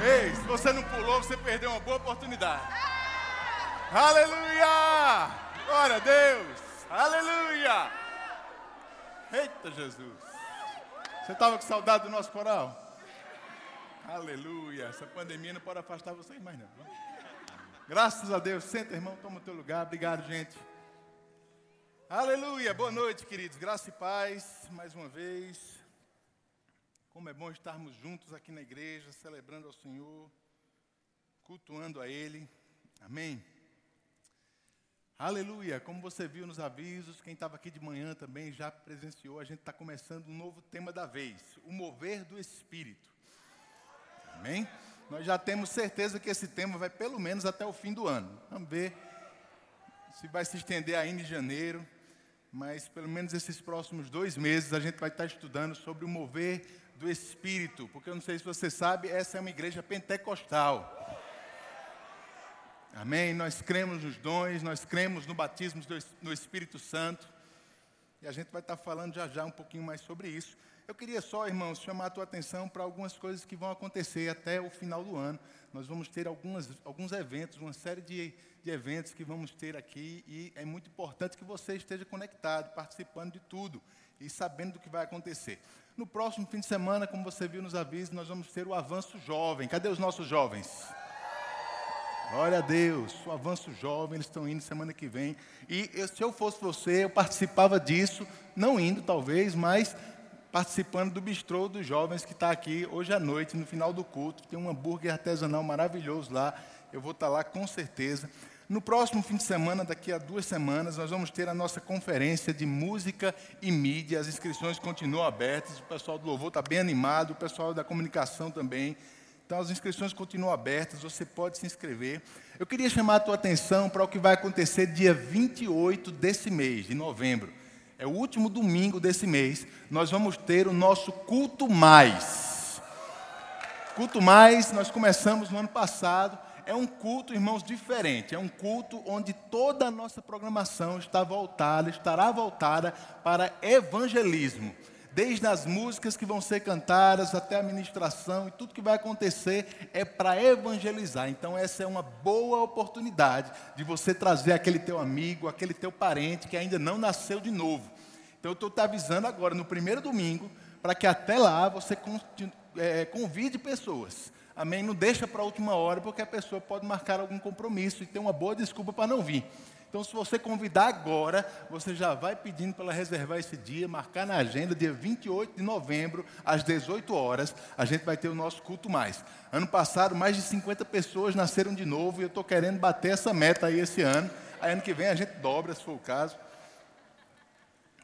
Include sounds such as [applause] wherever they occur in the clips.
Ei, se você não pulou, você perdeu uma boa oportunidade. Aleluia! Glória a Deus! Aleluia! Eita Jesus! Você estava com saudade do nosso coral? Aleluia! Essa pandemia não pode afastar vocês mais não. Graças a Deus. Senta, irmão, toma o teu lugar. Obrigado, gente. Aleluia! Boa noite, queridos. Graça e paz, mais uma vez. Como é bom estarmos juntos aqui na igreja, celebrando ao Senhor, cultuando a Ele. Amém. Aleluia. Como você viu nos avisos, quem estava aqui de manhã também já presenciou, a gente está começando um novo tema da vez: o mover do Espírito. Amém? Nós já temos certeza que esse tema vai pelo menos até o fim do ano. Vamos ver se vai se estender ainda em janeiro, mas pelo menos esses próximos dois meses a gente vai estar estudando sobre o mover do Espírito, porque eu não sei se você sabe, essa é uma igreja pentecostal. Amém? Nós cremos nos dons, nós cremos no batismo do Espírito Santo. E a gente vai estar falando já já um pouquinho mais sobre isso. Eu queria só, irmãos, chamar a tua atenção para algumas coisas que vão acontecer até o final do ano. Nós vamos ter algumas, alguns eventos, uma série de, de eventos que vamos ter aqui. E é muito importante que você esteja conectado, participando de tudo e sabendo do que vai acontecer. No próximo fim de semana, como você viu nos avisos, nós vamos ter o Avanço Jovem. Cadê os nossos jovens? Glória a Deus, o avanço jovem, eles estão indo semana que vem. E eu, se eu fosse você, eu participava disso, não indo talvez, mas participando do bistrô dos jovens que está aqui hoje à noite, no final do culto. Tem um hambúrguer artesanal maravilhoso lá. Eu vou estar tá lá com certeza. No próximo fim de semana, daqui a duas semanas, nós vamos ter a nossa conferência de música e mídia. As inscrições continuam abertas. O pessoal do louvor está bem animado, o pessoal da comunicação também. Então as inscrições continuam abertas, você pode se inscrever. Eu queria chamar a tua atenção para o que vai acontecer dia 28 desse mês, de novembro. É o último domingo desse mês. Nós vamos ter o nosso culto mais. Culto mais, nós começamos no ano passado. É um culto, irmãos, diferente. É um culto onde toda a nossa programação está voltada, estará voltada para evangelismo desde as músicas que vão ser cantadas até a ministração e tudo que vai acontecer é para evangelizar. Então essa é uma boa oportunidade de você trazer aquele teu amigo, aquele teu parente que ainda não nasceu de novo. Então eu estou te avisando agora no primeiro domingo para que até lá você é, convide pessoas. Amém? Não deixa para a última hora porque a pessoa pode marcar algum compromisso e ter uma boa desculpa para não vir. Então, se você convidar agora, você já vai pedindo para ela reservar esse dia, marcar na agenda, dia 28 de novembro, às 18 horas, a gente vai ter o nosso culto mais. Ano passado, mais de 50 pessoas nasceram de novo e eu estou querendo bater essa meta aí esse ano. Aí, ano que vem, a gente dobra, se for o caso.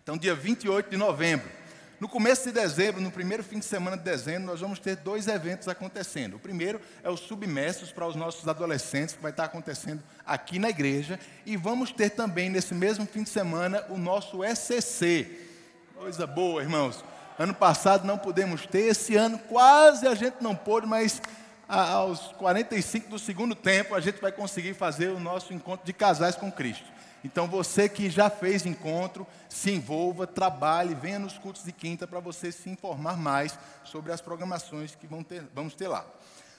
Então, dia 28 de novembro. No começo de dezembro, no primeiro fim de semana de dezembro, nós vamos ter dois eventos acontecendo. O primeiro é o Submersos para os nossos adolescentes, que vai estar acontecendo aqui na igreja. E vamos ter também, nesse mesmo fim de semana, o nosso SCC. Coisa boa, irmãos. Ano passado não pudemos ter, esse ano quase a gente não pôde, mas aos 45 do segundo tempo a gente vai conseguir fazer o nosso encontro de casais com Cristo. Então você que já fez encontro, se envolva, trabalhe, venha nos cultos de quinta para você se informar mais sobre as programações que ter, vamos ter lá.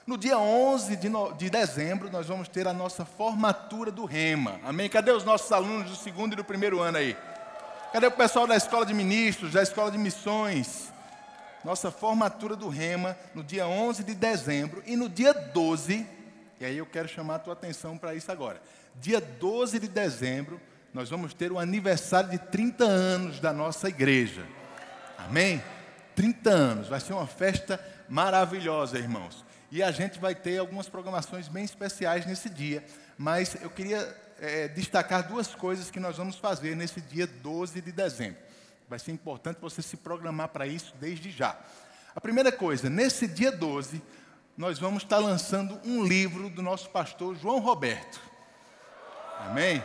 No dia 11 de, no, de, dezembro, nós vamos ter a nossa formatura do Rema. Amém? Cadê os nossos alunos do segundo e do primeiro ano aí? Cadê o pessoal da escola de ministros, da escola de missões? Nossa formatura do Rema no dia 11 de dezembro e no dia 12, e aí eu quero chamar a tua atenção para isso agora dia 12 de dezembro, nós vamos ter o aniversário de 30 anos da nossa igreja. Amém? 30 anos, vai ser uma festa maravilhosa, irmãos. E a gente vai ter algumas programações bem especiais nesse dia, mas eu queria é, destacar duas coisas que nós vamos fazer nesse dia 12 de dezembro. Vai ser importante você se programar para isso desde já. A primeira coisa, nesse dia 12, nós vamos estar lançando um livro do nosso pastor João Roberto. Amém?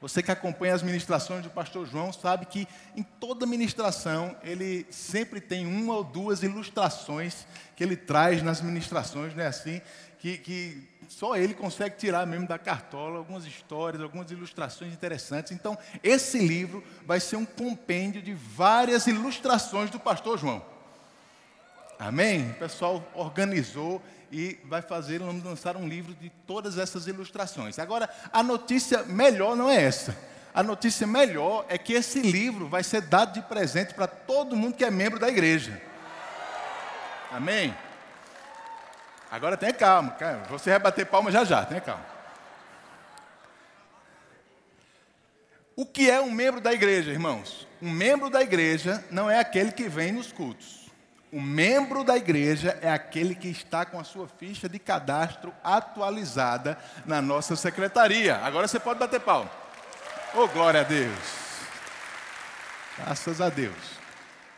Você que acompanha as ministrações do pastor João sabe que em toda ministração ele sempre tem uma ou duas ilustrações que ele traz nas ministrações, não é assim? Que, que só ele consegue tirar mesmo da cartola algumas histórias, algumas ilustrações interessantes. Então, esse livro vai ser um compêndio de várias ilustrações do pastor João. Amém? O pessoal organizou e vai fazer, vamos lançar um livro de todas essas ilustrações. Agora, a notícia melhor não é essa. A notícia melhor é que esse livro vai ser dado de presente para todo mundo que é membro da igreja. Amém? Agora tenha calma, calma. Você vai bater palma já já, tenha calma. O que é um membro da igreja, irmãos? Um membro da igreja não é aquele que vem nos cultos. O membro da igreja é aquele que está com a sua ficha de cadastro atualizada na nossa secretaria. Agora você pode bater palma. Oh, glória a Deus. Graças a Deus.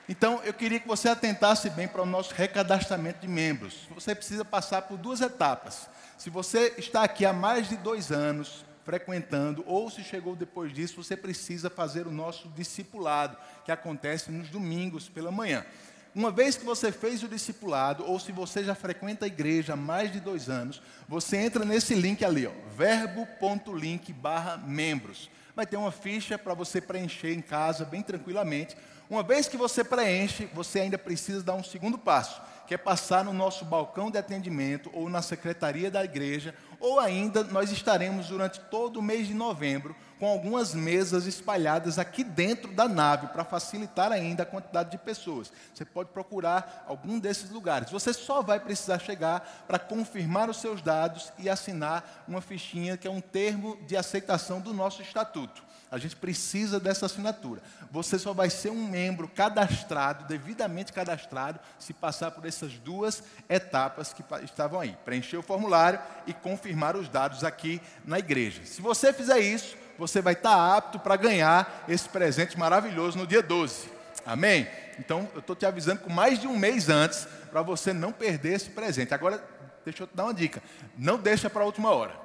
Então, eu queria que você atentasse bem para o nosso recadastramento de membros. Você precisa passar por duas etapas. Se você está aqui há mais de dois anos, frequentando, ou se chegou depois disso, você precisa fazer o nosso discipulado, que acontece nos domingos pela manhã. Uma vez que você fez o discipulado, ou se você já frequenta a igreja há mais de dois anos, você entra nesse link ali, verbo.link barra membros. Vai ter uma ficha para você preencher em casa, bem tranquilamente. Uma vez que você preenche, você ainda precisa dar um segundo passo, que é passar no nosso balcão de atendimento ou na secretaria da igreja, ou ainda nós estaremos durante todo o mês de novembro com algumas mesas espalhadas aqui dentro da nave para facilitar ainda a quantidade de pessoas. Você pode procurar algum desses lugares. Você só vai precisar chegar para confirmar os seus dados e assinar uma fichinha que é um termo de aceitação do nosso estatuto. A gente precisa dessa assinatura. Você só vai ser um membro cadastrado, devidamente cadastrado, se passar por essas duas etapas que estavam aí: preencher o formulário e confirmar os dados aqui na igreja. Se você fizer isso, você vai estar apto para ganhar esse presente maravilhoso no dia 12. Amém? Então, eu estou te avisando com mais de um mês antes para você não perder esse presente. Agora, deixa eu te dar uma dica: não deixa para a última hora.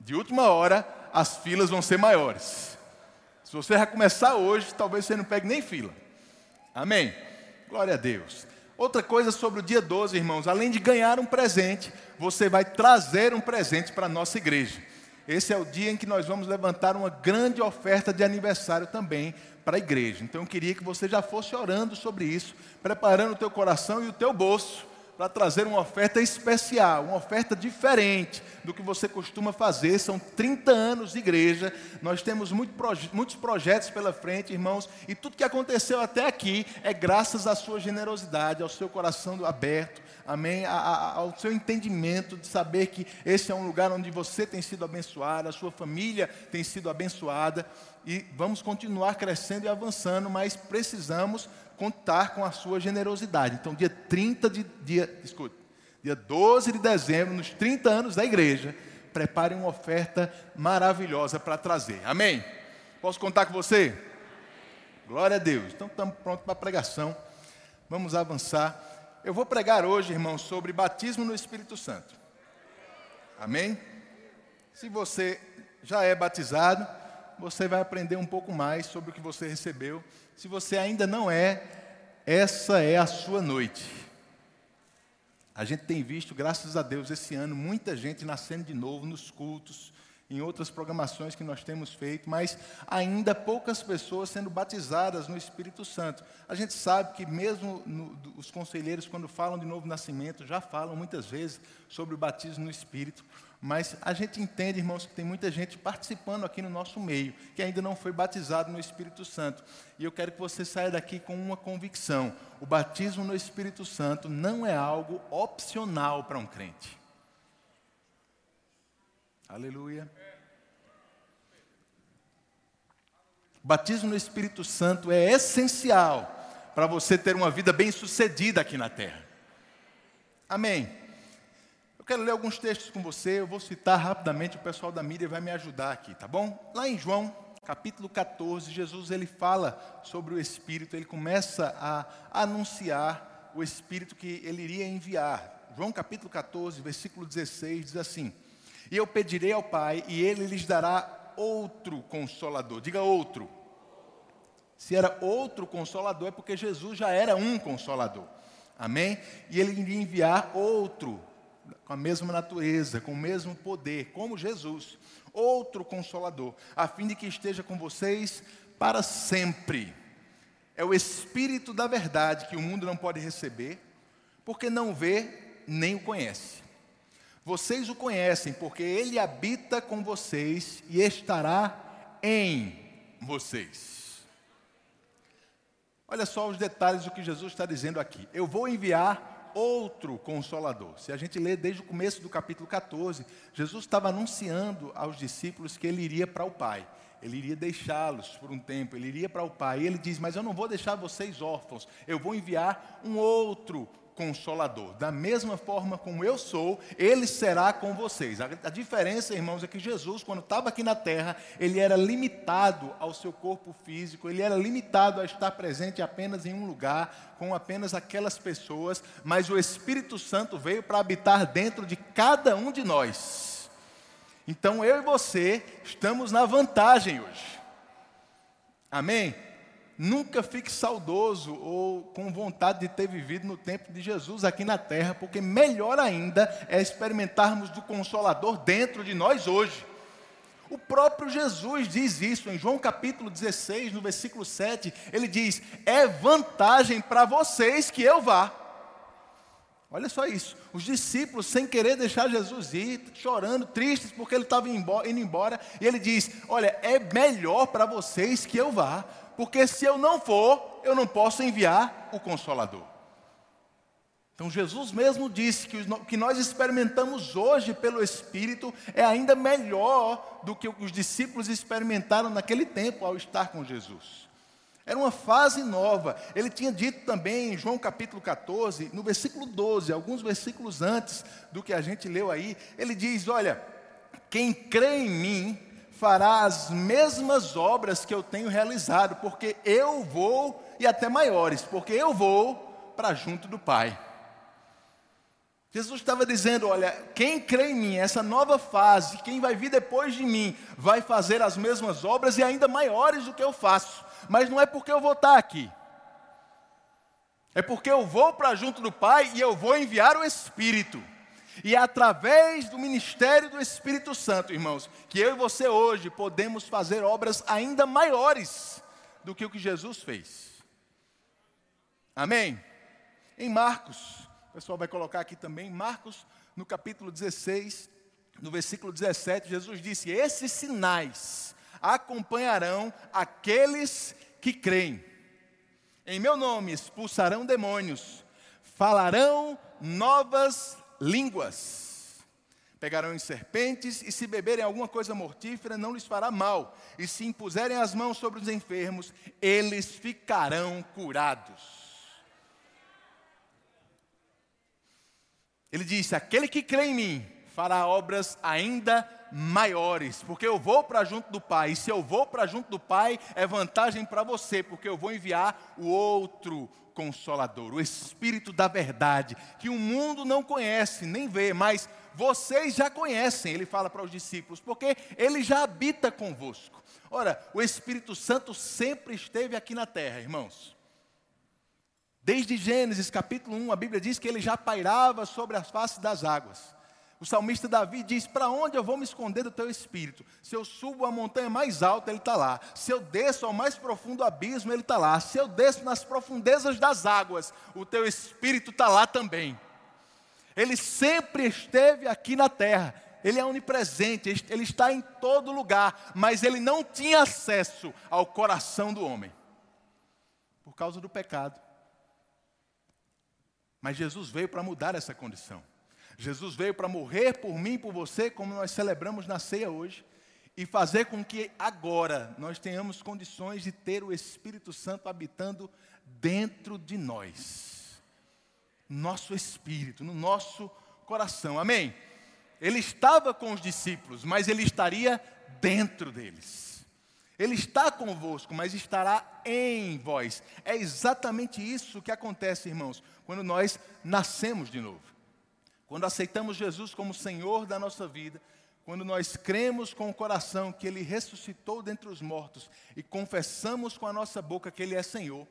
De última hora, as filas vão ser maiores. Se você vai começar hoje, talvez você não pegue nem fila. Amém? Glória a Deus. Outra coisa sobre o dia 12, irmãos, além de ganhar um presente, você vai trazer um presente para a nossa igreja. Esse é o dia em que nós vamos levantar uma grande oferta de aniversário também para a igreja. Então eu queria que você já fosse orando sobre isso, preparando o teu coração e o teu bolso para trazer uma oferta especial, uma oferta diferente do que você costuma fazer. São 30 anos de igreja, nós temos muito proje muitos projetos pela frente, irmãos, e tudo que aconteceu até aqui é graças à sua generosidade, ao seu coração aberto, amém, a, a, ao seu entendimento de saber que esse é um lugar onde você tem sido abençoado, a sua família tem sido abençoada, e vamos continuar crescendo e avançando, mas precisamos contar com a sua generosidade. Então, dia 30 de dia, escute, dia 12 de dezembro, nos 30 anos da igreja, prepare uma oferta maravilhosa para trazer. Amém? Posso contar com você? Glória a Deus. Então estamos prontos para a pregação. Vamos avançar. Eu vou pregar hoje, irmão, sobre batismo no Espírito Santo. Amém? Se você já é batizado, você vai aprender um pouco mais sobre o que você recebeu se você ainda não é, essa é a sua noite. A gente tem visto, graças a Deus, esse ano, muita gente nascendo de novo nos cultos, em outras programações que nós temos feito, mas ainda poucas pessoas sendo batizadas no Espírito Santo. A gente sabe que mesmo no, os conselheiros, quando falam de novo nascimento, já falam muitas vezes sobre o batismo no Espírito. Mas a gente entende, irmãos, que tem muita gente participando aqui no nosso meio, que ainda não foi batizado no Espírito Santo. E eu quero que você saia daqui com uma convicção: o batismo no Espírito Santo não é algo opcional para um crente. Aleluia. Batismo no Espírito Santo é essencial para você ter uma vida bem-sucedida aqui na terra. Amém quero ler alguns textos com você, eu vou citar rapidamente, o pessoal da mídia vai me ajudar aqui, tá bom? Lá em João, capítulo 14, Jesus ele fala sobre o Espírito, ele começa a anunciar o Espírito que ele iria enviar. João capítulo 14, versículo 16 diz assim: E eu pedirei ao Pai, e ele lhes dará outro consolador. Diga outro. Se era outro consolador, é porque Jesus já era um consolador. Amém? E ele iria enviar outro com a mesma natureza, com o mesmo poder, como Jesus, outro consolador, a fim de que esteja com vocês para sempre. É o Espírito da verdade que o mundo não pode receber, porque não vê nem o conhece. Vocês o conhecem, porque ele habita com vocês e estará em vocês. Olha só os detalhes do que Jesus está dizendo aqui. Eu vou enviar outro consolador. Se a gente lê desde o começo do capítulo 14, Jesus estava anunciando aos discípulos que ele iria para o Pai. Ele iria deixá-los por um tempo, ele iria para o Pai. E ele diz: Mas eu não vou deixar vocês órfãos, eu vou enviar um outro consolador. Da mesma forma como eu sou, ele será com vocês. A, a diferença, irmãos, é que Jesus, quando estava aqui na terra, ele era limitado ao seu corpo físico, ele era limitado a estar presente apenas em um lugar, com apenas aquelas pessoas, mas o Espírito Santo veio para habitar dentro de cada um de nós. Então eu e você estamos na vantagem hoje. Amém? Nunca fique saudoso ou com vontade de ter vivido no tempo de Jesus aqui na terra, porque melhor ainda é experimentarmos do Consolador dentro de nós hoje. O próprio Jesus diz isso em João capítulo 16, no versículo 7, ele diz: É vantagem para vocês que eu vá. Olha só isso. Os discípulos, sem querer deixar Jesus ir, chorando, tristes porque ele estava indo embora, e ele diz: Olha, é melhor para vocês que eu vá, porque se eu não for, eu não posso enviar o Consolador. Então Jesus mesmo disse que o que nós experimentamos hoje pelo Espírito é ainda melhor do que os discípulos experimentaram naquele tempo ao estar com Jesus. Era uma fase nova. Ele tinha dito também em João capítulo 14, no versículo 12, alguns versículos antes do que a gente leu aí, ele diz: Olha, quem crê em mim, fará as mesmas obras que eu tenho realizado, porque eu vou, e até maiores, porque eu vou para junto do Pai. Jesus estava dizendo: olha, quem crê em mim, essa nova fase, quem vai vir depois de mim, vai fazer as mesmas obras e ainda maiores do que eu faço, mas não é porque eu vou estar aqui, é porque eu vou para junto do Pai e eu vou enviar o Espírito. E é através do ministério do Espírito Santo, irmãos, que eu e você hoje podemos fazer obras ainda maiores do que o que Jesus fez. Amém? Em Marcos, o pessoal vai colocar aqui também, Marcos, no capítulo 16, no versículo 17, Jesus disse: Esses sinais acompanharão aqueles que creem. Em meu nome expulsarão demônios, falarão novas línguas. Pegarão em serpentes, e se beberem alguma coisa mortífera, não lhes fará mal. E se impuserem as mãos sobre os enfermos, eles ficarão curados. Ele disse: Aquele que crê em mim fará obras ainda maiores, porque eu vou para junto do Pai. E se eu vou para junto do Pai, é vantagem para você, porque eu vou enviar o outro consolador, o Espírito da verdade, que o mundo não conhece, nem vê, mas vocês já conhecem, ele fala para os discípulos, porque ele já habita convosco. Ora, o Espírito Santo sempre esteve aqui na terra, irmãos. Desde Gênesis capítulo 1, a Bíblia diz que ele já pairava sobre as faces das águas. O salmista Davi diz: Para onde eu vou me esconder do teu espírito? Se eu subo a montanha mais alta, ele está lá. Se eu desço ao mais profundo abismo, ele está lá. Se eu desço nas profundezas das águas, o teu espírito está lá também. Ele sempre esteve aqui na terra. Ele é onipresente, ele está em todo lugar, mas ele não tinha acesso ao coração do homem por causa do pecado. Mas Jesus veio para mudar essa condição. Jesus veio para morrer por mim e por você, como nós celebramos na ceia hoje, e fazer com que agora nós tenhamos condições de ter o Espírito Santo habitando dentro de nós. Nosso espírito, no nosso coração. Amém? Ele estava com os discípulos, mas ele estaria dentro deles. Ele está convosco, mas estará em vós. É exatamente isso que acontece, irmãos, quando nós nascemos de novo. Quando aceitamos Jesus como Senhor da nossa vida, quando nós cremos com o coração que Ele ressuscitou dentre os mortos e confessamos com a nossa boca que Ele é Senhor,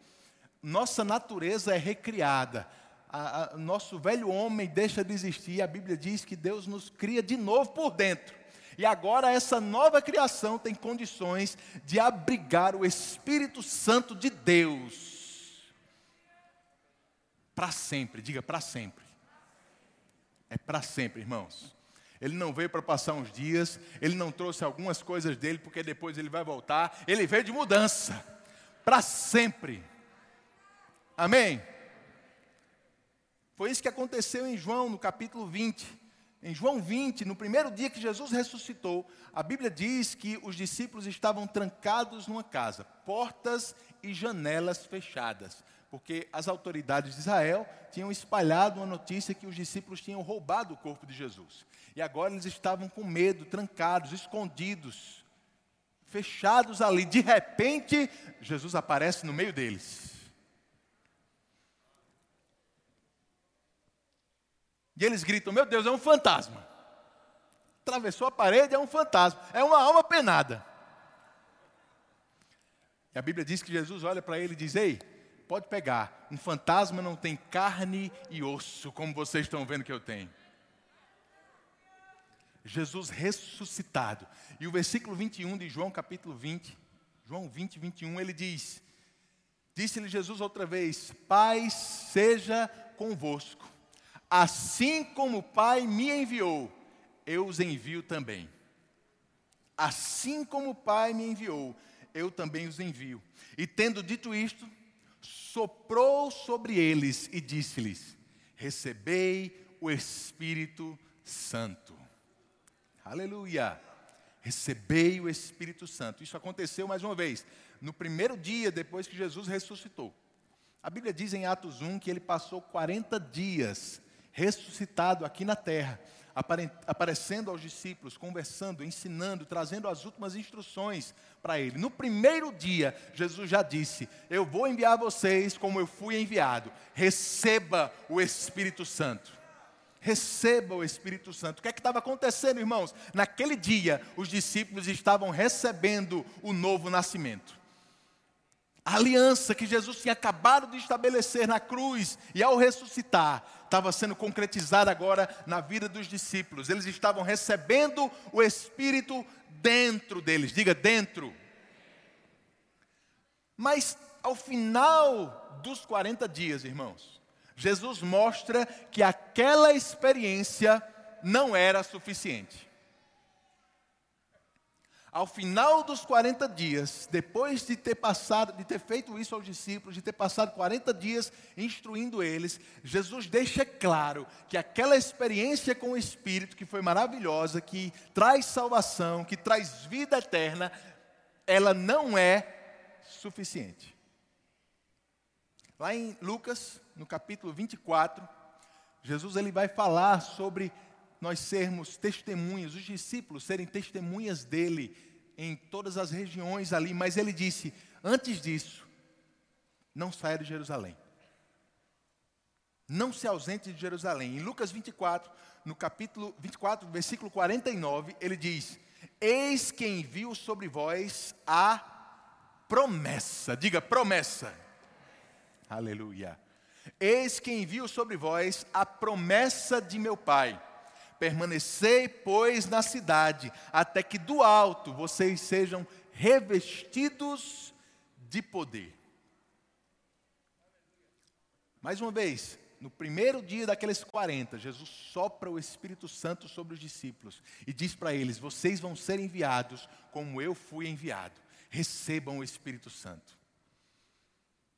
nossa natureza é recriada. A, a, nosso velho homem deixa de existir. A Bíblia diz que Deus nos cria de novo por dentro. E agora essa nova criação tem condições de abrigar o Espírito Santo de Deus para sempre, diga para sempre. É para sempre, irmãos. Ele não veio para passar uns dias, ele não trouxe algumas coisas dele, porque depois ele vai voltar. Ele veio de mudança, para sempre. Amém? Foi isso que aconteceu em João, no capítulo 20. Em João 20, no primeiro dia que Jesus ressuscitou, a Bíblia diz que os discípulos estavam trancados numa casa, portas e janelas fechadas, porque as autoridades de Israel tinham espalhado uma notícia que os discípulos tinham roubado o corpo de Jesus. E agora eles estavam com medo, trancados, escondidos, fechados ali. De repente, Jesus aparece no meio deles. E eles gritam: Meu Deus, é um fantasma. Atravessou a parede, é um fantasma. É uma alma penada. E a Bíblia diz que Jesus olha para ele e diz: Ei, pode pegar. Um fantasma não tem carne e osso, como vocês estão vendo que eu tenho. Jesus ressuscitado. E o versículo 21 de João, capítulo 20, João 20, 21, ele diz: Disse-lhe Jesus outra vez: Pai seja convosco. Assim como o Pai me enviou, eu os envio também. Assim como o Pai me enviou, eu também os envio. E tendo dito isto, soprou sobre eles e disse-lhes: Recebei o Espírito Santo. Aleluia! Recebei o Espírito Santo. Isso aconteceu mais uma vez, no primeiro dia depois que Jesus ressuscitou. A Bíblia diz em Atos 1 que ele passou 40 dias ressuscitado aqui na terra, aparecendo aos discípulos, conversando, ensinando, trazendo as últimas instruções para ele. No primeiro dia, Jesus já disse: Eu vou enviar vocês como eu fui enviado. Receba o Espírito Santo. Receba o Espírito Santo. O que é que estava acontecendo, irmãos? Naquele dia, os discípulos estavam recebendo o novo nascimento. A aliança que Jesus tinha acabado de estabelecer na cruz e ao ressuscitar estava sendo concretizada agora na vida dos discípulos. Eles estavam recebendo o Espírito dentro deles. Diga dentro. Mas ao final dos 40 dias, irmãos, Jesus mostra que aquela experiência não era suficiente. Ao final dos 40 dias, depois de ter passado, de ter feito isso aos discípulos, de ter passado 40 dias instruindo eles, Jesus deixa claro que aquela experiência com o Espírito, que foi maravilhosa, que traz salvação, que traz vida eterna, ela não é suficiente. Lá em Lucas, no capítulo 24, Jesus ele vai falar sobre nós sermos testemunhas, os discípulos serem testemunhas dele em todas as regiões ali, mas ele disse: antes disso, não saia de Jerusalém. Não se ausente de Jerusalém. Em Lucas 24, no capítulo 24, versículo 49, ele diz: Eis que envio sobre vós a promessa. Diga promessa. Aleluia. Eis que envio sobre vós a promessa de meu Pai Permanecei, pois, na cidade, até que do alto vocês sejam revestidos de poder. Mais uma vez, no primeiro dia daqueles 40, Jesus sopra o Espírito Santo sobre os discípulos e diz para eles: Vocês vão ser enviados como eu fui enviado. Recebam o Espírito Santo.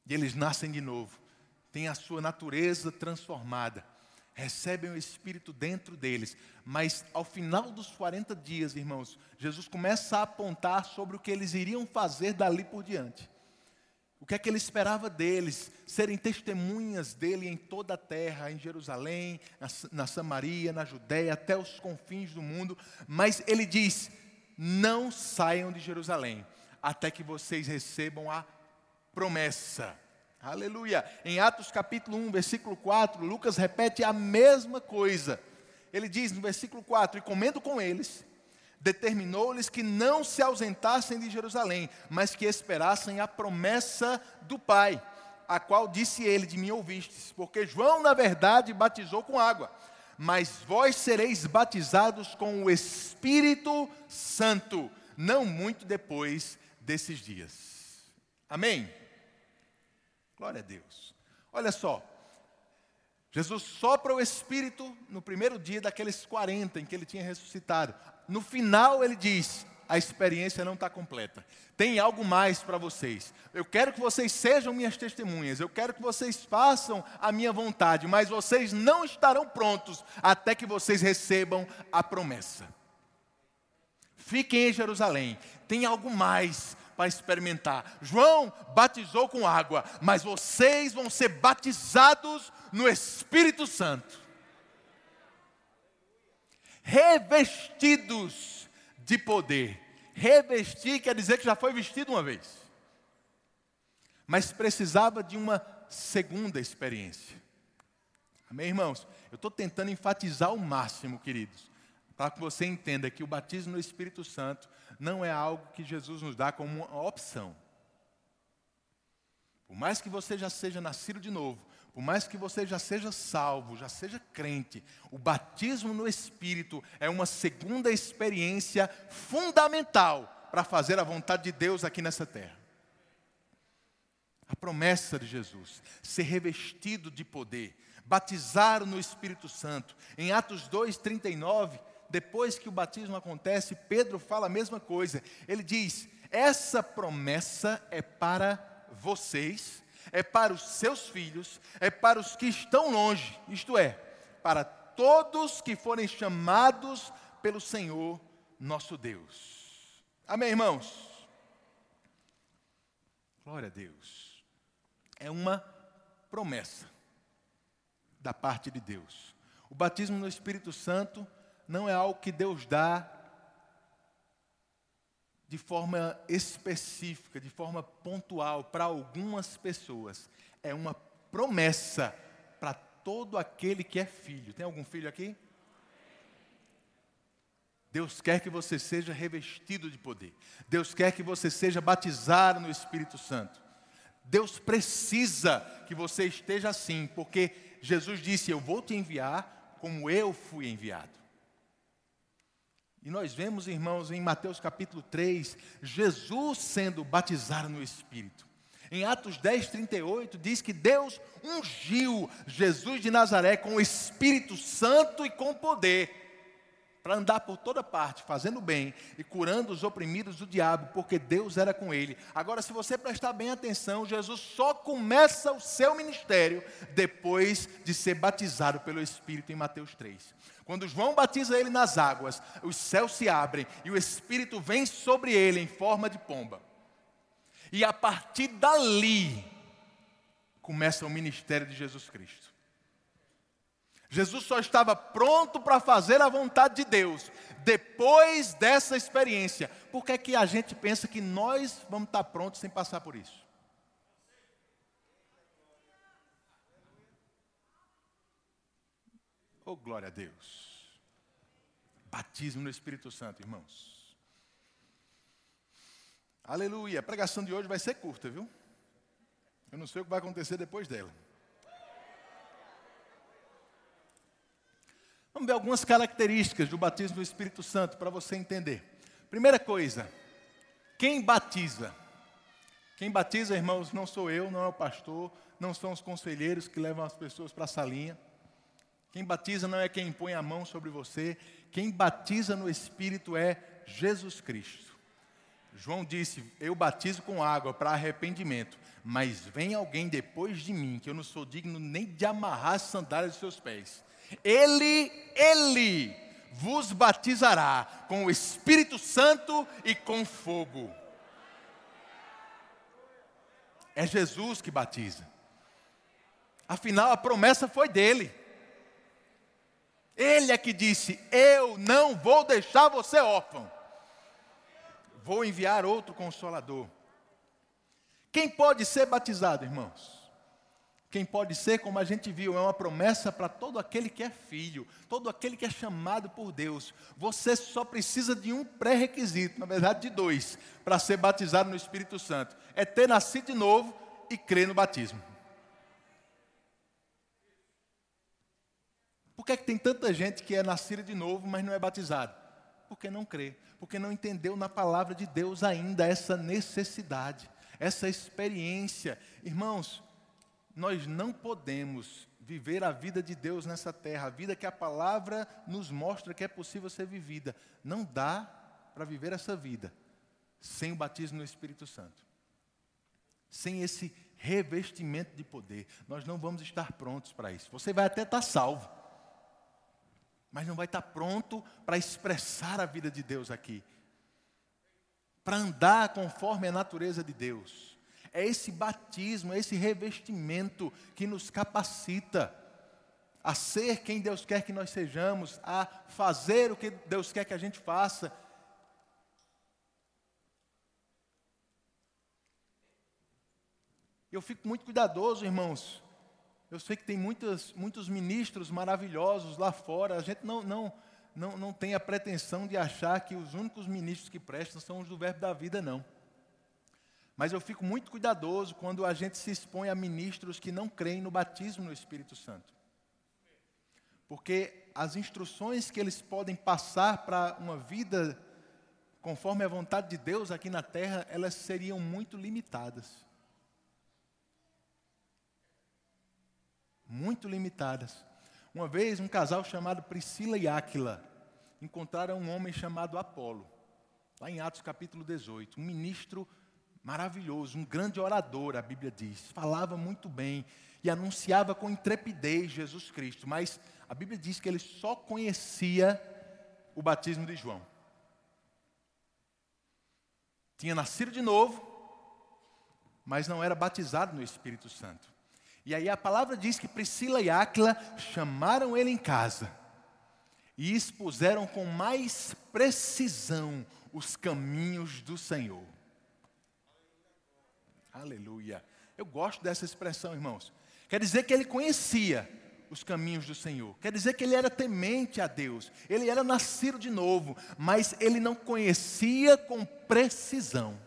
E eles nascem de novo, têm a sua natureza transformada recebem o Espírito dentro deles. Mas ao final dos 40 dias, irmãos, Jesus começa a apontar sobre o que eles iriam fazer dali por diante. O que é que ele esperava deles? Serem testemunhas dele em toda a terra, em Jerusalém, na, Samaria, na Judéia, até os confins do mundo. Mas ele diz: não saiam de Jerusalém, até que vocês recebam a promessa Aleluia. Em Atos capítulo 1, versículo 4, Lucas repete a mesma coisa. Ele diz no versículo 4: E comendo com eles, determinou-lhes que não se ausentassem de Jerusalém, mas que esperassem a promessa do Pai, a qual disse ele: De mim ouvistes, porque João, na verdade, batizou com água, mas vós sereis batizados com o Espírito Santo, não muito depois desses dias. Amém? Glória a Deus. Olha só, Jesus sopra o Espírito no primeiro dia daqueles 40 em que ele tinha ressuscitado. No final, ele diz: a experiência não está completa. Tem algo mais para vocês. Eu quero que vocês sejam minhas testemunhas. Eu quero que vocês façam a minha vontade. Mas vocês não estarão prontos até que vocês recebam a promessa. Fiquem em Jerusalém. Tem algo mais para experimentar. João batizou com água, mas vocês vão ser batizados no Espírito Santo. Revestidos de poder. Revestir quer dizer que já foi vestido uma vez. Mas precisava de uma segunda experiência. Amém, irmãos? Eu estou tentando enfatizar o máximo, queridos, para que você entenda que o batismo no Espírito Santo não é algo que Jesus nos dá como uma opção. Por mais que você já seja nascido de novo, por mais que você já seja salvo, já seja crente, o batismo no Espírito é uma segunda experiência fundamental para fazer a vontade de Deus aqui nessa terra. A promessa de Jesus, ser revestido de poder, batizar no Espírito Santo. Em Atos 2:39, depois que o batismo acontece, Pedro fala a mesma coisa. Ele diz: Essa promessa é para vocês, é para os seus filhos, é para os que estão longe, isto é, para todos que forem chamados pelo Senhor nosso Deus. Amém, irmãos? Glória a Deus. É uma promessa da parte de Deus. O batismo no Espírito Santo não é algo que Deus dá de forma específica, de forma pontual para algumas pessoas. É uma promessa para todo aquele que é filho. Tem algum filho aqui? Deus quer que você seja revestido de poder. Deus quer que você seja batizado no Espírito Santo. Deus precisa que você esteja assim, porque Jesus disse: Eu vou te enviar como eu fui enviado. E nós vemos, irmãos, em Mateus capítulo 3, Jesus sendo batizado no Espírito. Em Atos 10, 38, diz que Deus ungiu Jesus de Nazaré com o Espírito Santo e com poder, para andar por toda parte, fazendo bem e curando os oprimidos do diabo, porque Deus era com ele. Agora, se você prestar bem atenção, Jesus só começa o seu ministério depois de ser batizado pelo Espírito em Mateus 3. Quando João batiza ele nas águas, os céus se abrem e o Espírito vem sobre ele em forma de pomba. E a partir dali começa o ministério de Jesus Cristo. Jesus só estava pronto para fazer a vontade de Deus depois dessa experiência. Por que, é que a gente pensa que nós vamos estar prontos sem passar por isso? Oh, glória a Deus. Batismo no Espírito Santo, irmãos. Aleluia. A pregação de hoje vai ser curta, viu? Eu não sei o que vai acontecer depois dela. Vamos ver algumas características do batismo do Espírito Santo para você entender. Primeira coisa, quem batiza? Quem batiza, irmãos, não sou eu, não é o pastor, não são os conselheiros que levam as pessoas para a salinha. Quem batiza não é quem põe a mão sobre você, quem batiza no Espírito é Jesus Cristo. João disse: Eu batizo com água para arrependimento, mas vem alguém depois de mim, que eu não sou digno nem de amarrar as sandálias dos seus pés. Ele, ele vos batizará com o Espírito Santo e com fogo. É Jesus que batiza. Afinal, a promessa foi dele. Ele é que disse: Eu não vou deixar você órfão. Vou enviar outro consolador. Quem pode ser batizado, irmãos? Quem pode ser, como a gente viu, é uma promessa para todo aquele que é filho, todo aquele que é chamado por Deus. Você só precisa de um pré-requisito, na verdade de dois, para ser batizado no Espírito Santo: é ter nascido de novo e crer no batismo. Por que, é que tem tanta gente que é nascida de novo, mas não é batizado? Porque não crê, porque não entendeu na palavra de Deus ainda essa necessidade, essa experiência. Irmãos, nós não podemos viver a vida de Deus nessa terra, a vida que a palavra nos mostra que é possível ser vivida. Não dá para viver essa vida sem o batismo no Espírito Santo. Sem esse revestimento de poder, nós não vamos estar prontos para isso. Você vai até estar salvo, mas não vai estar pronto para expressar a vida de Deus aqui, para andar conforme a natureza de Deus. É esse batismo, é esse revestimento que nos capacita a ser quem Deus quer que nós sejamos, a fazer o que Deus quer que a gente faça. Eu fico muito cuidadoso, irmãos. Eu sei que tem muitos, muitos ministros maravilhosos lá fora. A gente não, não, não, não tem a pretensão de achar que os únicos ministros que prestam são os do verbo da vida, não. Mas eu fico muito cuidadoso quando a gente se expõe a ministros que não creem no batismo no Espírito Santo. Porque as instruções que eles podem passar para uma vida conforme a vontade de Deus aqui na terra, elas seriam muito limitadas. Muito limitadas. Uma vez, um casal chamado Priscila e Áquila encontraram um homem chamado Apolo, lá em Atos capítulo 18, um ministro maravilhoso, um grande orador, a Bíblia diz. Falava muito bem e anunciava com intrepidez Jesus Cristo, mas a Bíblia diz que ele só conhecia o batismo de João. Tinha nascido de novo, mas não era batizado no Espírito Santo. E aí a palavra diz que Priscila e Áquila chamaram ele em casa e expuseram com mais precisão os caminhos do Senhor. Aleluia. Eu gosto dessa expressão, irmãos. Quer dizer que ele conhecia os caminhos do Senhor. Quer dizer que ele era temente a Deus. Ele era nascido de novo, mas ele não conhecia com precisão.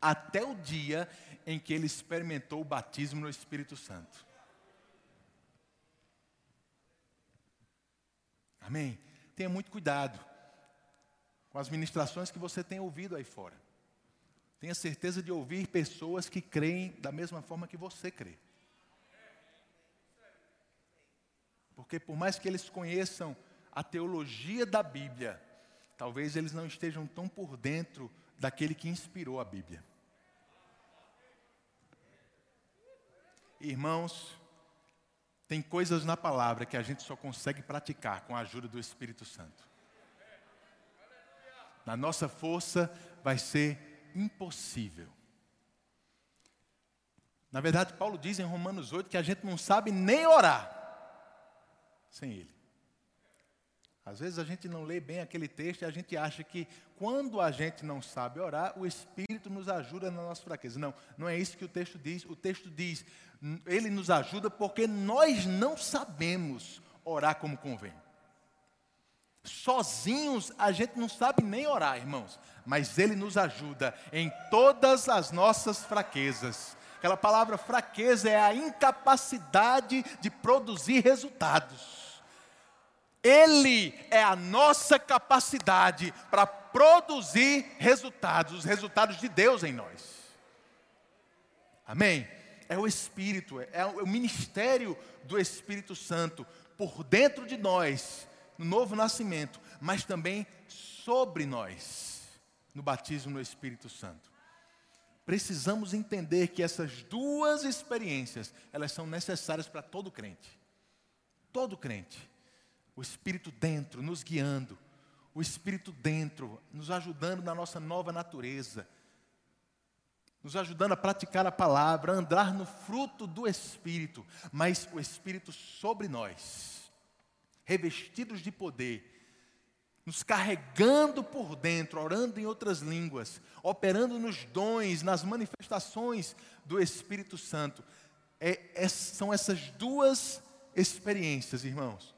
Até o dia em que ele experimentou o batismo no Espírito Santo. Amém? Tenha muito cuidado com as ministrações que você tem ouvido aí fora. Tenha certeza de ouvir pessoas que creem da mesma forma que você crê. Porque por mais que eles conheçam a teologia da Bíblia, talvez eles não estejam tão por dentro daquele que inspirou a Bíblia. Irmãos, tem coisas na palavra que a gente só consegue praticar com a ajuda do Espírito Santo. Na nossa força vai ser impossível. Na verdade, Paulo diz em Romanos 8 que a gente não sabe nem orar sem Ele. Às vezes a gente não lê bem aquele texto e a gente acha que quando a gente não sabe orar, o Espírito nos ajuda na nossa fraqueza. Não, não é isso que o texto diz. O texto diz, Ele nos ajuda porque nós não sabemos orar como convém. Sozinhos a gente não sabe nem orar, irmãos, mas Ele nos ajuda em todas as nossas fraquezas. Aquela palavra fraqueza é a incapacidade de produzir resultados. Ele é a nossa capacidade para produzir resultados, os resultados de Deus em nós. Amém? É o Espírito, é o ministério do Espírito Santo por dentro de nós no novo nascimento, mas também sobre nós, no batismo no Espírito Santo. Precisamos entender que essas duas experiências, elas são necessárias para todo crente. Todo crente. O Espírito dentro, nos guiando. O Espírito dentro, nos ajudando na nossa nova natureza. Nos ajudando a praticar a palavra, a andar no fruto do Espírito. Mas o Espírito sobre nós revestidos de poder, nos carregando por dentro, orando em outras línguas, operando nos dons, nas manifestações do Espírito Santo. É, é, são essas duas experiências, irmãos,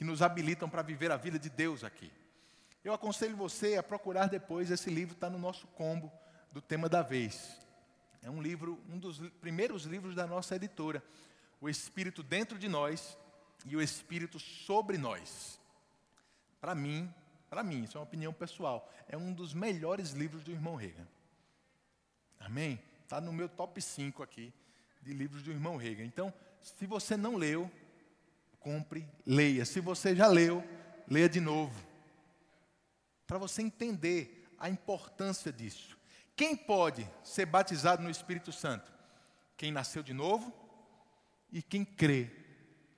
que nos habilitam para viver a vida de Deus aqui. Eu aconselho você a procurar depois, esse livro está no nosso combo do tema da vez. É um livro, um dos primeiros livros da nossa editora. O Espírito dentro de nós e o Espírito sobre nós. Para mim, para mim, isso é uma opinião pessoal, é um dos melhores livros do irmão Reagan. Amém? Está no meu top 5 aqui de livros do irmão Reagan. Então, se você não leu, compre, leia. Se você já leu, leia de novo. Para você entender a importância disso. Quem pode ser batizado no Espírito Santo? Quem nasceu de novo e quem crê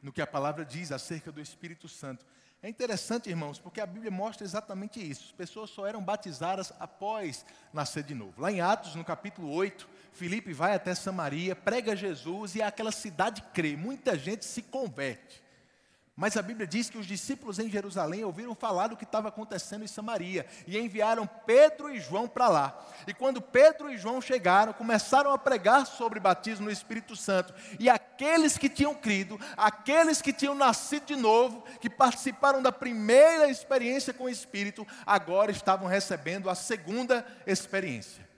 no que a palavra diz acerca do Espírito Santo. É interessante, irmãos, porque a Bíblia mostra exatamente isso. As pessoas só eram batizadas após nascer de novo. Lá em Atos, no capítulo 8, Filipe vai até Samaria, prega Jesus e aquela cidade crê. Muita gente se converte. Mas a Bíblia diz que os discípulos em Jerusalém ouviram falar do que estava acontecendo em Samaria e enviaram Pedro e João para lá. E quando Pedro e João chegaram, começaram a pregar sobre batismo no Espírito Santo. E aqueles que tinham crido, aqueles que tinham nascido de novo, que participaram da primeira experiência com o Espírito, agora estavam recebendo a segunda experiência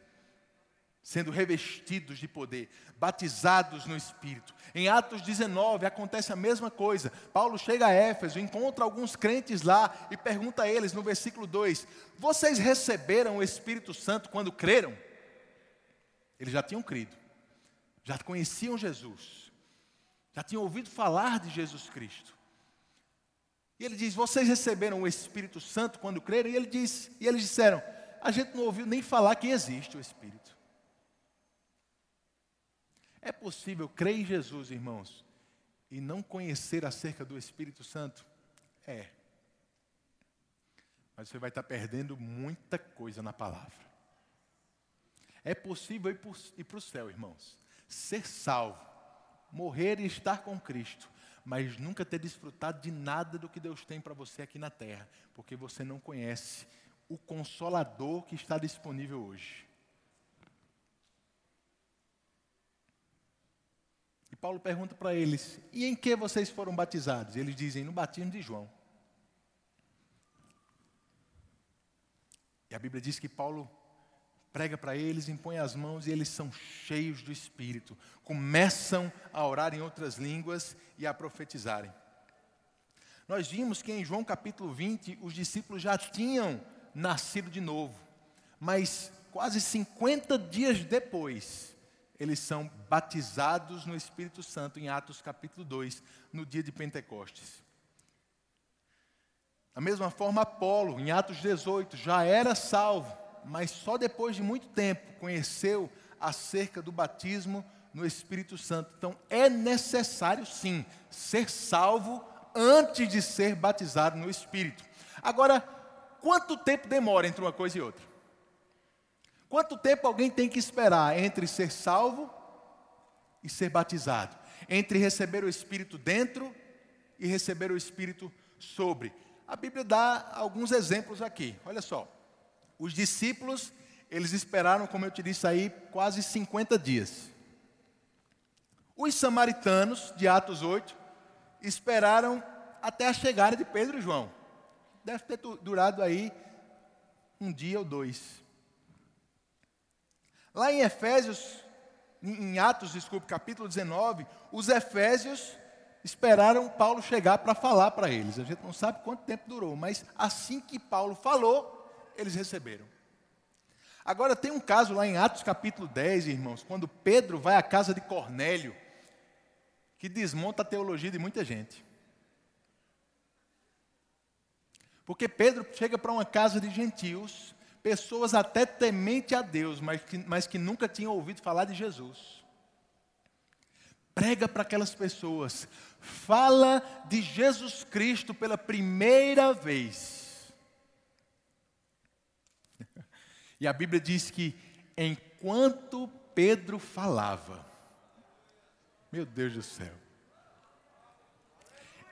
sendo revestidos de poder, batizados no Espírito. Em Atos 19 acontece a mesma coisa. Paulo chega a Éfeso, encontra alguns crentes lá e pergunta a eles no versículo 2: Vocês receberam o Espírito Santo quando creram? Eles já tinham crido, já conheciam Jesus, já tinham ouvido falar de Jesus Cristo. E ele diz: Vocês receberam o Espírito Santo quando creram? E ele diz, e eles disseram: A gente não ouviu nem falar que existe o Espírito. É possível crer em Jesus, irmãos, e não conhecer acerca do Espírito Santo? É. Mas você vai estar perdendo muita coisa na palavra. É possível ir para o céu, irmãos, ser salvo, morrer e estar com Cristo, mas nunca ter desfrutado de nada do que Deus tem para você aqui na terra, porque você não conhece o consolador que está disponível hoje. Paulo pergunta para eles: E em que vocês foram batizados? Eles dizem: No batismo de João. E a Bíblia diz que Paulo prega para eles, impõe as mãos e eles são cheios do Espírito, começam a orar em outras línguas e a profetizarem. Nós vimos que em João capítulo 20 os discípulos já tinham nascido de novo, mas quase 50 dias depois, eles são batizados no Espírito Santo em Atos capítulo 2, no dia de Pentecostes. Da mesma forma, Apolo, em Atos 18, já era salvo, mas só depois de muito tempo conheceu acerca do batismo no Espírito Santo. Então, é necessário sim ser salvo antes de ser batizado no Espírito. Agora, quanto tempo demora entre uma coisa e outra? Quanto tempo alguém tem que esperar entre ser salvo e ser batizado? Entre receber o Espírito dentro e receber o Espírito sobre? A Bíblia dá alguns exemplos aqui. Olha só. Os discípulos, eles esperaram, como eu te disse aí, quase 50 dias. Os samaritanos, de Atos 8, esperaram até a chegada de Pedro e João. Deve ter durado aí um dia ou dois. Lá em Efésios, em Atos, desculpe, capítulo 19, os Efésios esperaram Paulo chegar para falar para eles. A gente não sabe quanto tempo durou, mas assim que Paulo falou, eles receberam. Agora tem um caso lá em Atos capítulo 10, irmãos, quando Pedro vai à casa de Cornélio, que desmonta a teologia de muita gente. Porque Pedro chega para uma casa de gentios pessoas até temente a Deus, mas que, mas que nunca tinham ouvido falar de Jesus. Prega para aquelas pessoas, fala de Jesus Cristo pela primeira vez. [laughs] E a Bíblia diz que enquanto Pedro falava, meu Deus do céu,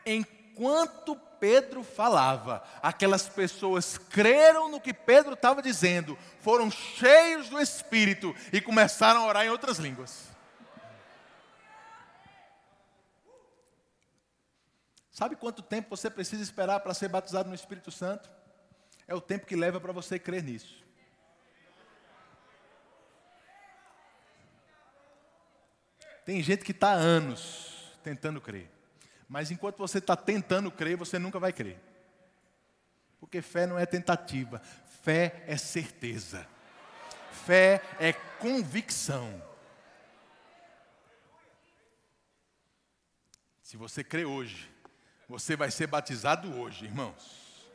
enquanto Pedro falava, aquelas pessoas creram no que Pedro estava dizendo, foram cheios do Espírito e começaram a orar em outras línguas. Sabe quanto tempo você precisa esperar para ser batizado no Espírito Santo? É o tempo que leva para você crer nisso. Tem gente que está anos tentando crer. Mas enquanto você está tentando crer, você nunca vai crer. Porque fé não é tentativa, fé é certeza, fé é convicção. Se você crê hoje, você vai ser batizado hoje, irmãos.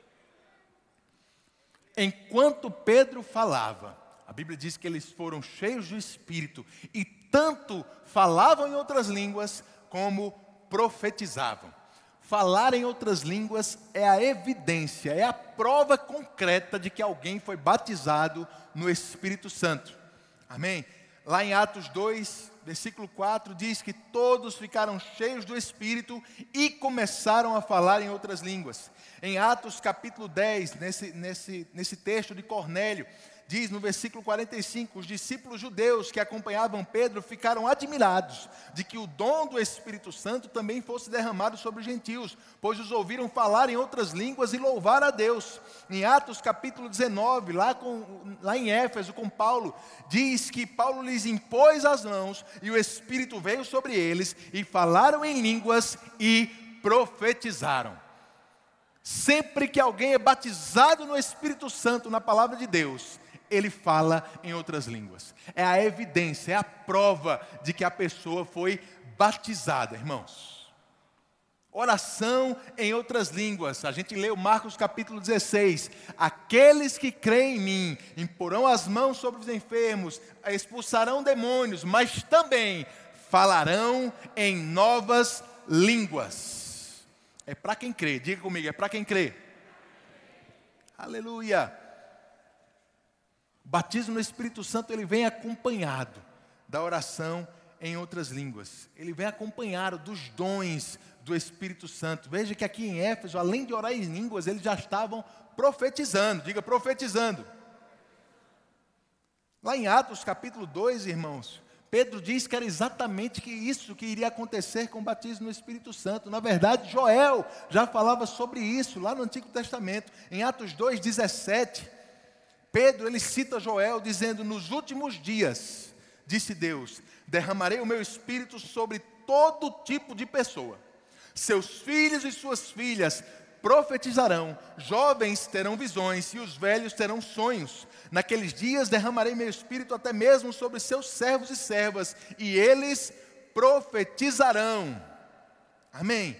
Enquanto Pedro falava, a Bíblia diz que eles foram cheios do Espírito e tanto falavam em outras línguas como profetizavam. Falar em outras línguas é a evidência, é a prova concreta de que alguém foi batizado no Espírito Santo. Amém? Lá em Atos 2, versículo 4, diz que todos ficaram cheios do Espírito e começaram a falar em outras línguas. Em Atos capítulo 10, nesse, nesse, nesse texto de Cornélio, diz no versículo 45: os discípulos judeus que acompanhavam Pedro ficaram admirados de que o dom do Espírito Santo também fosse derramado sobre os gentios, pois os ouviram falar em outras línguas e louvar a Deus. Em Atos capítulo 19, lá, com, lá em Éfeso, com Paulo, diz que Paulo lhes impôs as mãos e o Espírito veio sobre eles e falaram em línguas e profetizaram. Sempre que alguém é batizado no Espírito Santo, na palavra de Deus, ele fala em outras línguas. É a evidência, é a prova de que a pessoa foi batizada, irmãos. Oração em outras línguas. A gente leu Marcos capítulo 16. Aqueles que creem em mim imporão as mãos sobre os enfermos, expulsarão demônios, mas também falarão em novas línguas. É para quem crê, diga comigo, é para quem crê. Aleluia. Batismo no Espírito Santo ele vem acompanhado da oração em outras línguas. Ele vem acompanhado dos dons do Espírito Santo. Veja que aqui em Éfeso, além de orar em línguas, eles já estavam profetizando. Diga profetizando. Lá em Atos capítulo 2, irmãos, Pedro diz que era exatamente que isso que iria acontecer com o batismo no Espírito Santo. Na verdade, Joel já falava sobre isso lá no Antigo Testamento. Em Atos 2, 17, Pedro, ele cita Joel dizendo: Nos últimos dias, disse Deus, derramarei o meu espírito sobre todo tipo de pessoa. Seus filhos e suas filhas profetizarão, jovens terão visões e os velhos terão sonhos. Naqueles dias derramarei meu espírito até mesmo sobre seus servos e servas, e eles profetizarão. Amém.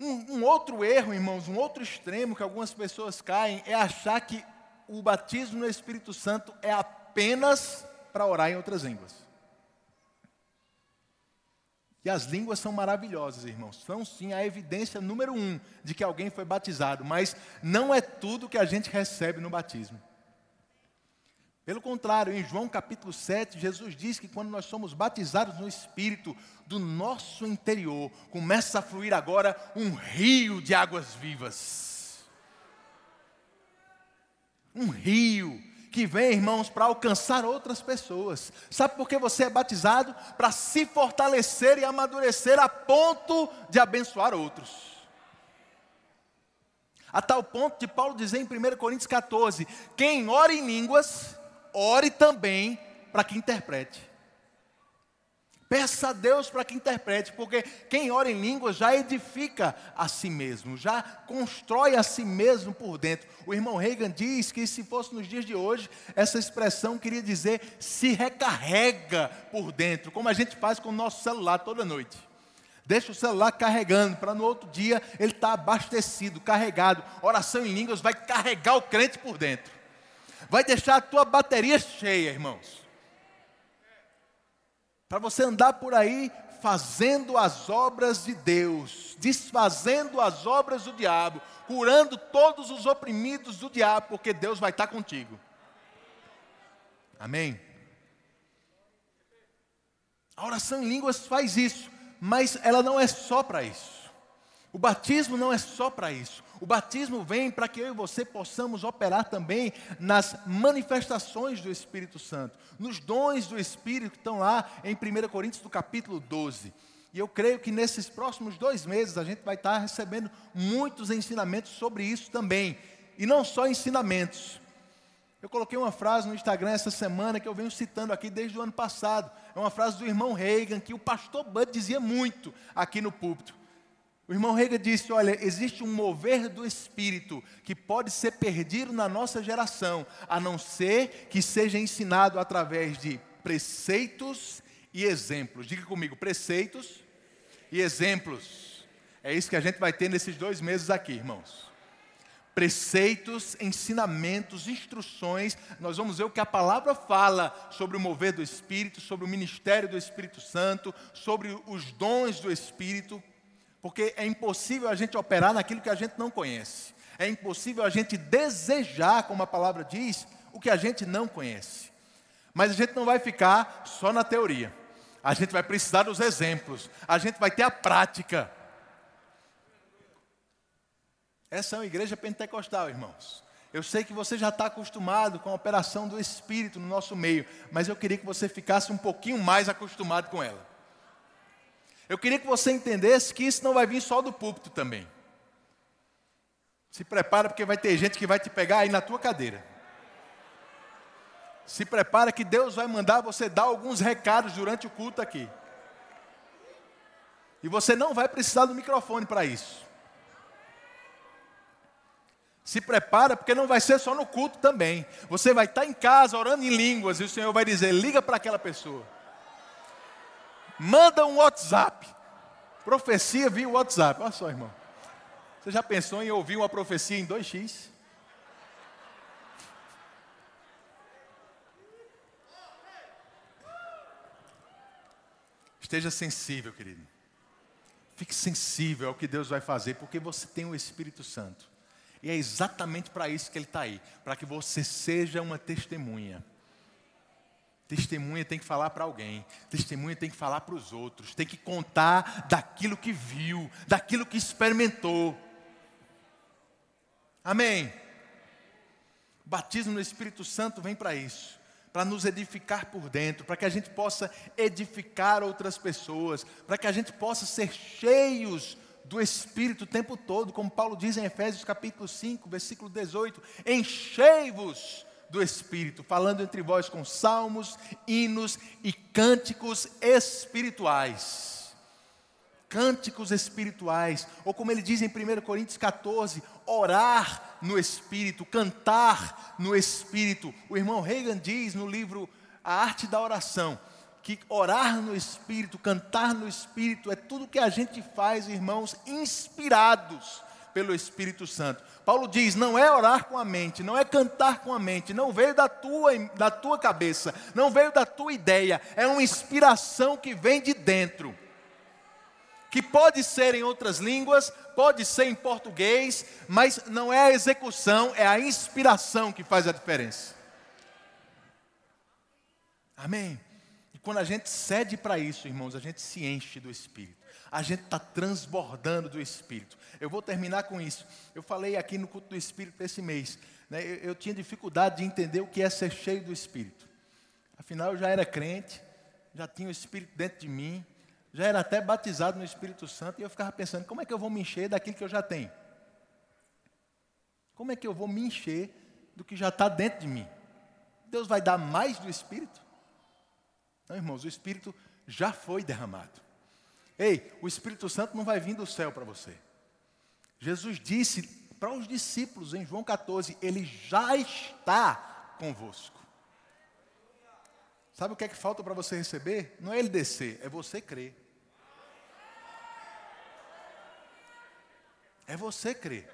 Um, um, outro erro, irmãos, um outro extremo que algumas pessoas caem é achar que o batismo no Espírito Santo é apenas para orar em outras línguas. E as línguas são maravilhosas, irmãos. São sim a evidência número um de que alguém foi batizado, mas não é tudo que a gente recebe no batismo. Pelo contrário, em João capítulo 7, Jesus diz que quando nós somos batizados no Espírito, do nosso interior começa a fluir agora um rio de águas vivas um rio que vem, irmãos, para alcançar outras pessoas. Sabe por que você é batizado? Para se fortalecer e amadurecer a ponto de abençoar outros. A tal ponto de Paulo dizer em 1 Coríntios 14: quem ora em línguas, ore também para que interprete. Peça a Deus para que interprete, porque quem ora em línguas já edifica a si mesmo, já constrói a si mesmo por dentro. O irmão Reagan diz que se fosse nos dias de hoje, essa expressão queria dizer se recarrega por dentro, como a gente faz com o nosso celular toda noite. Deixa o celular carregando, para no outro dia ele estar tá abastecido, carregado. Oração em línguas vai carregar o crente por dentro, vai deixar a tua bateria cheia, irmãos para você andar por aí fazendo as obras de Deus, desfazendo as obras do diabo, curando todos os oprimidos do diabo, porque Deus vai estar contigo. Amém? A oração em línguas faz isso, mas ela não é só para isso. O batismo não é só para isso. O batismo vem para que eu e você possamos operar também nas manifestações do Espírito Santo, nos dons do Espírito que estão lá em 1 Coríntios do capítulo 12. E eu creio que nesses próximos dois meses a gente vai estar recebendo muitos ensinamentos sobre isso também. E não só ensinamentos. Eu coloquei uma frase no Instagram essa semana que eu venho citando aqui desde o ano passado. É uma frase do irmão Reagan que o pastor Bud dizia muito aqui no púlpito. O irmão Rega disse: Olha, existe um mover do espírito que pode ser perdido na nossa geração, a não ser que seja ensinado através de preceitos e exemplos. Diga comigo: preceitos e exemplos. É isso que a gente vai ter nesses dois meses aqui, irmãos. Preceitos, ensinamentos, instruções. Nós vamos ver o que a palavra fala sobre o mover do Espírito, sobre o ministério do Espírito Santo, sobre os dons do Espírito, porque é impossível a gente operar naquilo que a gente não conhece. É impossível a gente desejar, como a palavra diz, o que a gente não conhece. Mas a gente não vai ficar só na teoria. A gente vai precisar dos exemplos. A gente vai ter a prática. Essa é uma igreja pentecostal, irmãos. Eu sei que você já está acostumado com a operação do Espírito no nosso meio, mas eu queria que você ficasse um pouquinho mais acostumado com ela. Eu queria que você entendesse que isso não vai vir só do púlpito também. Se prepara, porque vai ter gente que vai te pegar aí na tua cadeira. Se prepara que Deus vai mandar você dar alguns recados durante o culto aqui. E você não vai precisar do microfone para isso. Se prepara, porque não vai ser só no culto também. Você vai estar em casa orando em línguas e o Senhor vai dizer: liga para aquela pessoa. Manda um WhatsApp. Profecia via WhatsApp. Olha só, irmão. Você já pensou em ouvir uma profecia em 2x? Esteja sensível, querido. Fique sensível ao que Deus vai fazer, porque você tem o Espírito Santo. E é exatamente para isso que Ele está aí para que você seja uma testemunha. Testemunha tem que falar para alguém, testemunha tem que falar para os outros, tem que contar daquilo que viu, daquilo que experimentou. Amém. O batismo no Espírito Santo vem para isso para nos edificar por dentro, para que a gente possa edificar outras pessoas, para que a gente possa ser cheios do Espírito o tempo todo, como Paulo diz em Efésios capítulo 5, versículo 18: enchei-vos do Espírito, falando entre vós com salmos, hinos e cânticos espirituais cânticos espirituais, ou como ele diz em 1 Coríntios 14, orar no Espírito, cantar no Espírito. O irmão Reagan diz no livro A Arte da Oração, que orar no Espírito, cantar no Espírito, é tudo que a gente faz, irmãos, inspirados pelo Espírito Santo. Paulo diz: não é orar com a mente, não é cantar com a mente, não veio da tua, da tua cabeça, não veio da tua ideia, é uma inspiração que vem de dentro que pode ser em outras línguas, pode ser em português, mas não é a execução, é a inspiração que faz a diferença. Amém? E quando a gente cede para isso, irmãos, a gente se enche do Espírito. A gente está transbordando do Espírito. Eu vou terminar com isso. Eu falei aqui no culto do Espírito esse mês. Né, eu, eu tinha dificuldade de entender o que é ser cheio do Espírito. Afinal, eu já era crente, já tinha o Espírito dentro de mim já era até batizado no Espírito Santo, e eu ficava pensando: como é que eu vou me encher daquilo que eu já tenho? Como é que eu vou me encher do que já está dentro de mim? Deus vai dar mais do Espírito? Não, irmãos, o Espírito já foi derramado. Ei, o Espírito Santo não vai vir do céu para você. Jesus disse para os discípulos em João 14: Ele já está convosco. Sabe o que é que falta para você receber? Não é ele descer, é você crer. É você crer.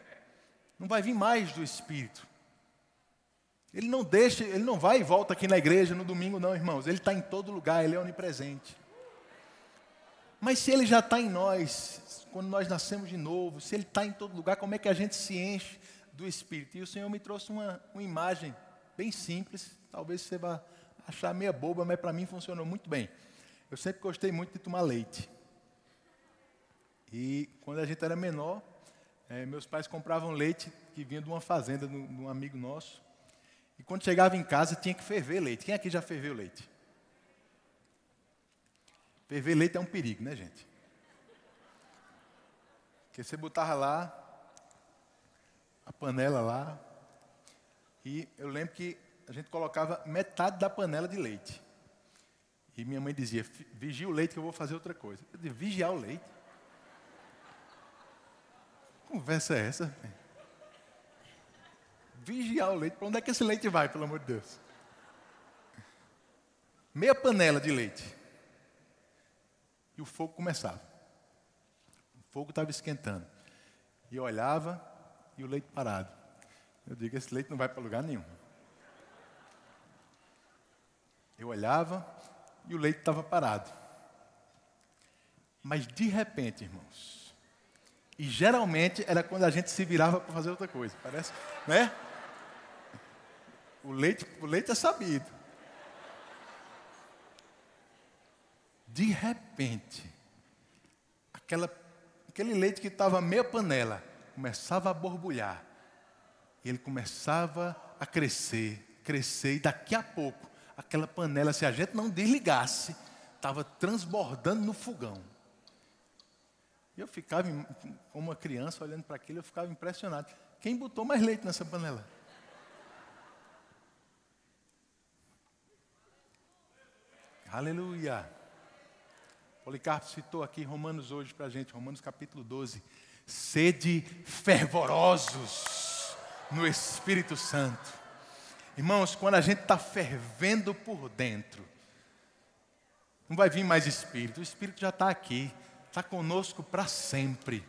Não vai vir mais do Espírito. Ele não deixa, ele não vai e volta aqui na igreja no domingo, não, irmãos. Ele está em todo lugar, ele é onipresente. Mas se ele já está em nós, quando nós nascemos de novo, se ele está em todo lugar, como é que a gente se enche do Espírito? E o Senhor me trouxe uma, uma imagem bem simples, talvez você vá achar meia boba, mas para mim funcionou muito bem. Eu sempre gostei muito de tomar leite. E quando a gente era menor, é, meus pais compravam leite que vinha de uma fazenda de um amigo nosso. E quando chegava em casa, tinha que ferver leite. Quem aqui já ferveu leite? Ferver leite é um perigo, né, gente? Porque você botava lá, a panela lá, e eu lembro que a gente colocava metade da panela de leite. E minha mãe dizia: vigia o leite que eu vou fazer outra coisa. Eu dizia: vigiar o leite? Que conversa é essa? Vigiar o leite? Para onde é que esse leite vai, pelo amor de Deus? Meia panela de leite. E o fogo começava. fogo estava esquentando. E eu olhava e o leite parado. Eu digo: esse leite não vai para lugar nenhum. Eu olhava e o leite estava parado. Mas de repente, irmãos, e geralmente era quando a gente se virava para fazer outra coisa, parece, né? O leite, o leite é sabido. De repente, aquela, aquele leite que estava meia panela começava a borbulhar. E ele começava a crescer, crescer, e daqui a pouco, aquela panela, se a gente não desligasse, estava transbordando no fogão. E eu ficava, como uma criança, olhando para aquilo, eu ficava impressionado. Quem botou mais leite nessa panela? Aleluia. Policarpo citou aqui Romanos hoje para a gente, Romanos capítulo 12. Sede fervorosos no Espírito Santo. Irmãos, quando a gente está fervendo por dentro, não vai vir mais Espírito, o Espírito já está aqui, está conosco para sempre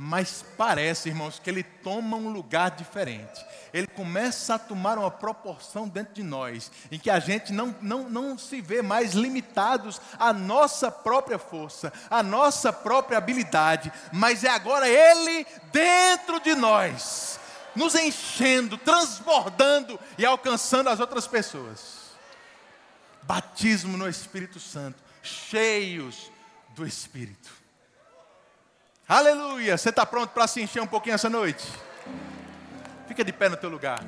mas parece, irmãos, que ele toma um lugar diferente. Ele começa a tomar uma proporção dentro de nós, em que a gente não, não, não se vê mais limitados à nossa própria força, à nossa própria habilidade, mas é agora ele dentro de nós, nos enchendo, transbordando e alcançando as outras pessoas. Batismo no Espírito Santo, cheios do Espírito. Aleluia! Você está pronto para se encher um pouquinho essa noite? Fica de pé no teu lugar.